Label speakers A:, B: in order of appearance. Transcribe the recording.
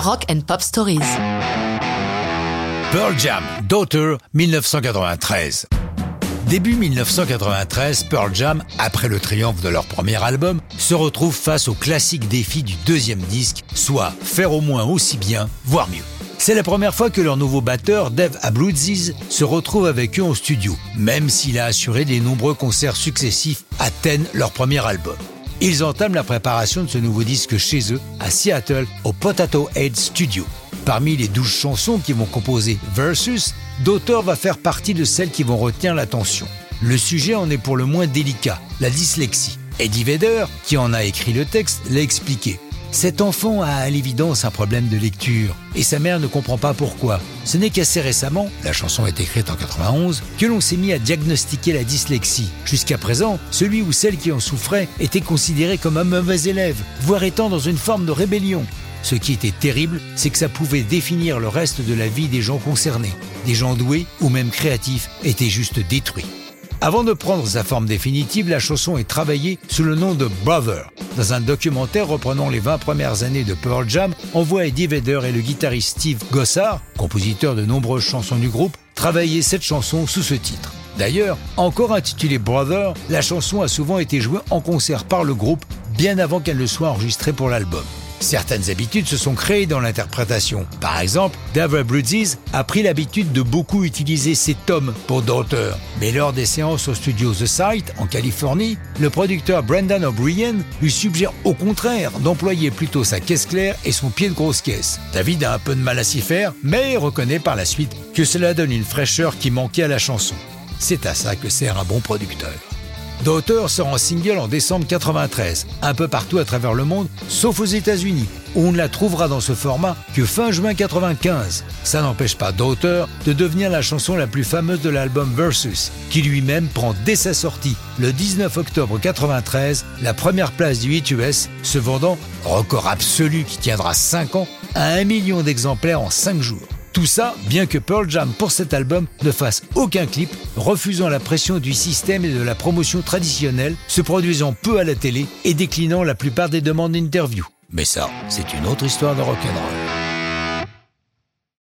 A: Rock and Pop Stories.
B: Pearl Jam, Daughter, 1993. Début 1993, Pearl Jam, après le triomphe de leur premier album, se retrouve face au classique défi du deuxième disque, soit faire au moins aussi bien, voire mieux. C'est la première fois que leur nouveau batteur, Dave Abruzzi, se retrouve avec eux en studio, même s'il a assuré des nombreux concerts successifs à Ten, leur premier album. Ils entament la préparation de ce nouveau disque chez eux, à Seattle, au Potato Head Studio. Parmi les douze chansons qui vont composer Versus, Daughter va faire partie de celles qui vont retenir l'attention. Le sujet en est pour le moins délicat, la dyslexie. Eddie Vedder, qui en a écrit le texte, l'a expliqué. Cet enfant a à l'évidence un problème de lecture et sa mère ne comprend pas pourquoi. Ce n'est qu'assez récemment, la chanson est écrite en 91, que l'on s'est mis à diagnostiquer la dyslexie. Jusqu'à présent, celui ou celle qui en souffrait était considéré comme un mauvais élève, voire étant dans une forme de rébellion. Ce qui était terrible, c'est que ça pouvait définir le reste de la vie des gens concernés. Des gens doués ou même créatifs étaient juste détruits. Avant de prendre sa forme définitive, la chanson est travaillée sous le nom de Brother. Dans un documentaire reprenant les 20 premières années de Pearl Jam, on voit Eddie Vedder et le guitariste Steve Gossard, compositeur de nombreuses chansons du groupe, travailler cette chanson sous ce titre. D'ailleurs, encore intitulée Brother, la chanson a souvent été jouée en concert par le groupe bien avant qu'elle ne soit enregistrée pour l'album. Certaines habitudes se sont créées dans l'interprétation. Par exemple, Dave Abruzzi a pris l'habitude de beaucoup utiliser ses tomes pour d'auteurs. Mais lors des séances au studio The Site, en Californie, le producteur Brendan O'Brien lui suggère au contraire d'employer plutôt sa caisse claire et son pied de grosse caisse. David a un peu de mal à s'y faire, mais reconnaît par la suite que cela donne une fraîcheur qui manquait à la chanson. C'est à ça que sert un bon producteur. Daughter sort en single en décembre 93, un peu partout à travers le monde, sauf aux États-Unis, où on ne la trouvera dans ce format que fin juin 95. Ça n'empêche pas Daughter de devenir la chanson la plus fameuse de l'album Versus, qui lui-même prend dès sa sortie, le 19 octobre 93, la première place du hit US, se vendant, record absolu qui tiendra 5 ans, à 1 million d'exemplaires en 5 jours. Tout ça, bien que Pearl Jam pour cet album ne fasse aucun clip, refusant la pression du système et de la promotion traditionnelle, se produisant peu à la télé et déclinant la plupart des demandes d'interview. Mais ça, c'est une autre histoire de rock'n'roll.